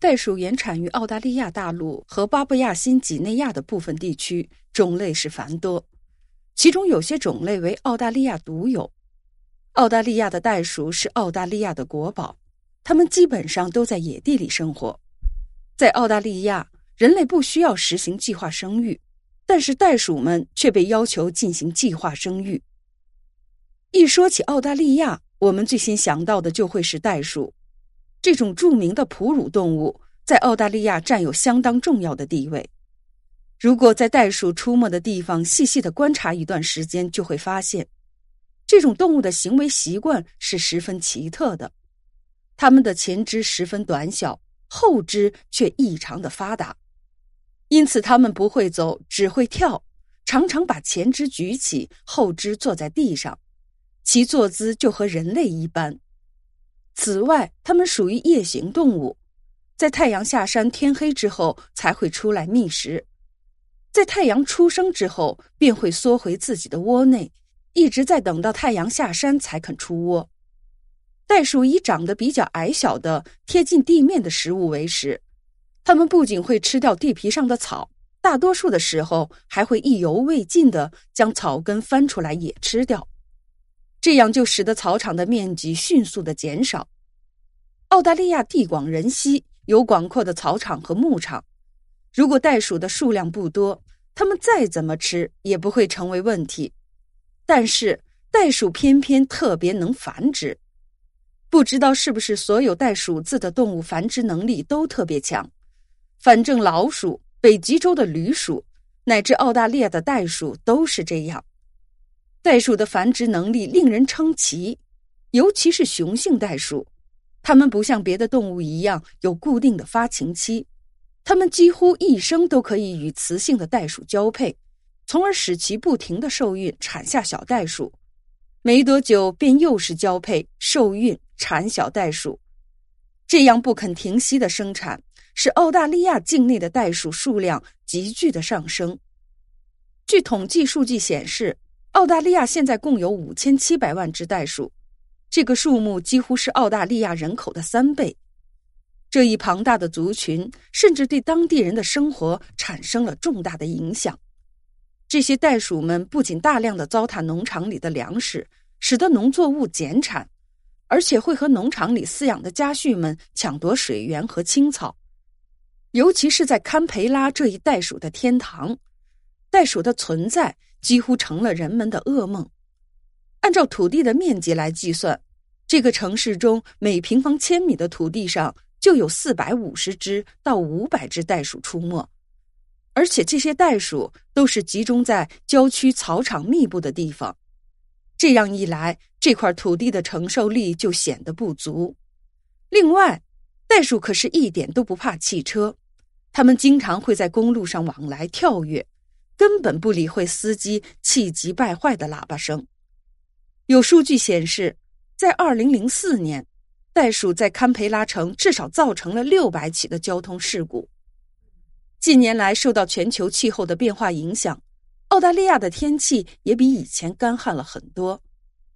袋鼠原产于澳大利亚大陆和巴布亚新几内亚的部分地区，种类是繁多，其中有些种类为澳大利亚独有。澳大利亚的袋鼠是澳大利亚的国宝，它们基本上都在野地里生活。在澳大利亚，人类不需要实行计划生育，但是袋鼠们却被要求进行计划生育。一说起澳大利亚，我们最先想到的就会是袋鼠。这种著名的哺乳动物在澳大利亚占有相当重要的地位。如果在袋鼠出没的地方细细的观察一段时间，就会发现，这种动物的行为习惯是十分奇特的。它们的前肢十分短小，后肢却异常的发达，因此它们不会走，只会跳，常常把前肢举起，后肢坐在地上，其坐姿就和人类一般。此外，它们属于夜行动物，在太阳下山、天黑之后才会出来觅食，在太阳出生之后便会缩回自己的窝内，一直在等到太阳下山才肯出窝。袋鼠以长得比较矮小的、贴近地面的食物为食，它们不仅会吃掉地皮上的草，大多数的时候还会意犹未尽的将草根翻出来也吃掉。这样就使得草场的面积迅速的减少。澳大利亚地广人稀，有广阔的草场和牧场。如果袋鼠的数量不多，它们再怎么吃也不会成为问题。但是袋鼠偏偏特别能繁殖，不知道是不是所有带“鼠”字的动物繁殖能力都特别强。反正老鼠、北极洲的旅鼠，乃至澳大利亚的袋鼠都是这样。袋鼠的繁殖能力令人称奇，尤其是雄性袋鼠，它们不像别的动物一样有固定的发情期，它们几乎一生都可以与雌性的袋鼠交配，从而使其不停的受孕产下小袋鼠，没多久便又是交配、受孕、产小袋鼠，这样不肯停息的生产，使澳大利亚境内的袋鼠数量急剧的上升。据统计数据显示。澳大利亚现在共有五千七百万只袋鼠，这个数目几乎是澳大利亚人口的三倍。这一庞大的族群甚至对当地人的生活产生了重大的影响。这些袋鼠们不仅大量的糟蹋农场里的粮食，使得农作物减产，而且会和农场里饲养的家畜们抢夺水源和青草。尤其是在堪培拉这一袋鼠的天堂，袋鼠的存在。几乎成了人们的噩梦。按照土地的面积来计算，这个城市中每平方千米的土地上就有四百五十只到五百只袋鼠出没，而且这些袋鼠都是集中在郊区草场密布的地方。这样一来，这块土地的承受力就显得不足。另外，袋鼠可是一点都不怕汽车，它们经常会在公路上往来跳跃。根本不理会司机气急败坏的喇叭声。有数据显示，在二零零四年，袋鼠在堪培拉城至少造成了六百起的交通事故。近年来，受到全球气候的变化影响，澳大利亚的天气也比以前干旱了很多。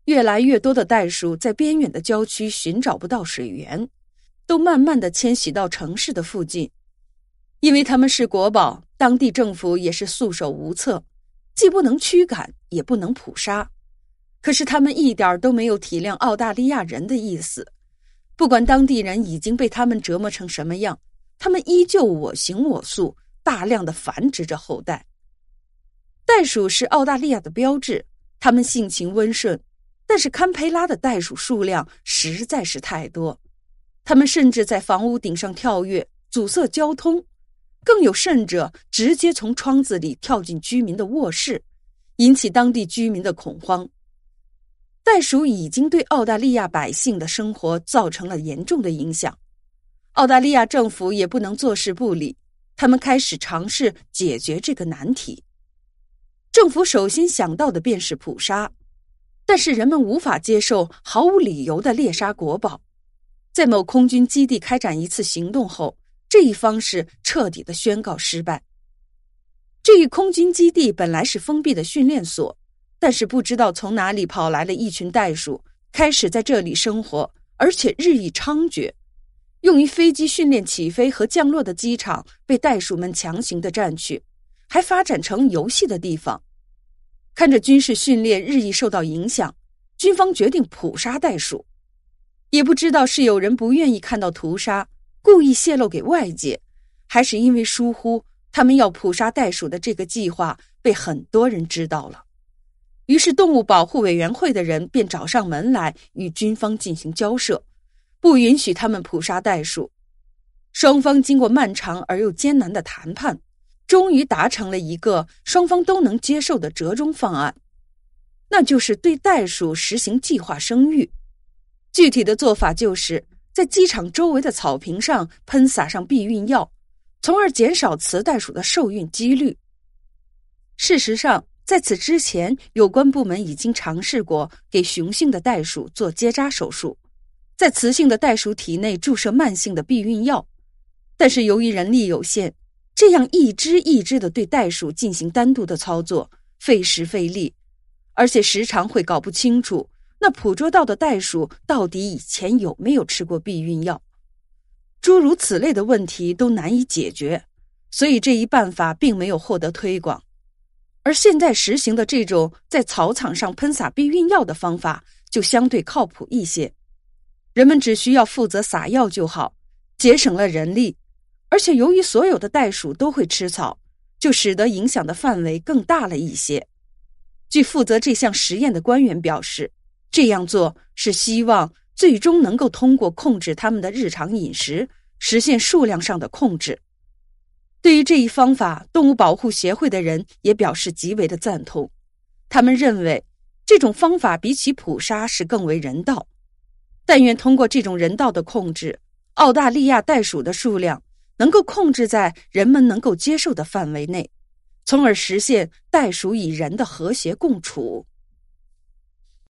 越来越多的袋鼠在边远的郊区寻找不到水源，都慢慢的迁徙到城市的附近，因为它们是国宝。当地政府也是束手无策，既不能驱赶，也不能捕杀。可是他们一点都没有体谅澳大利亚人的意思。不管当地人已经被他们折磨成什么样，他们依旧我行我素，大量的繁殖着后代。袋鼠是澳大利亚的标志，它们性情温顺，但是堪培拉的袋鼠数量实在是太多，它们甚至在房屋顶上跳跃，阻塞交通。更有甚者，直接从窗子里跳进居民的卧室，引起当地居民的恐慌。袋鼠已经对澳大利亚百姓的生活造成了严重的影响，澳大利亚政府也不能坐视不理，他们开始尝试解决这个难题。政府首先想到的便是捕杀，但是人们无法接受毫无理由的猎杀国宝。在某空军基地开展一次行动后。这一方式彻底的宣告失败。这一空军基地本来是封闭的训练所，但是不知道从哪里跑来了一群袋鼠，开始在这里生活，而且日益猖獗。用于飞机训练起飞和降落的机场被袋鼠们强行的占去，还发展成游戏的地方。看着军事训练日益受到影响，军方决定捕杀袋鼠。也不知道是有人不愿意看到屠杀，故意泄露给外界，还是因为疏忽，他们要捕杀袋鼠的这个计划被很多人知道了。于是，动物保护委员会的人便找上门来与军方进行交涉。不允许他们捕杀袋鼠。双方经过漫长而又艰难的谈判，终于达成了一个双方都能接受的折中方案，那就是对袋鼠实行计划生育。具体的做法就是在机场周围的草坪上喷洒上避孕药，从而减少雌袋鼠的受孕几率。事实上，在此之前，有关部门已经尝试过给雄性的袋鼠做结扎手术。在雌性的袋鼠体内注射慢性的避孕药，但是由于人力有限，这样一只一只的对袋鼠进行单独的操作，费时费力，而且时常会搞不清楚那捕捉到的袋鼠到底以前有没有吃过避孕药，诸如此类的问题都难以解决，所以这一办法并没有获得推广。而现在实行的这种在草场上喷洒避孕药的方法，就相对靠谱一些。人们只需要负责撒药就好，节省了人力，而且由于所有的袋鼠都会吃草，就使得影响的范围更大了一些。据负责这项实验的官员表示，这样做是希望最终能够通过控制他们的日常饮食，实现数量上的控制。对于这一方法，动物保护协会的人也表示极为的赞同。他们认为，这种方法比起捕杀是更为人道。但愿通过这种人道的控制，澳大利亚袋鼠的数量能够控制在人们能够接受的范围内，从而实现袋鼠与人的和谐共处。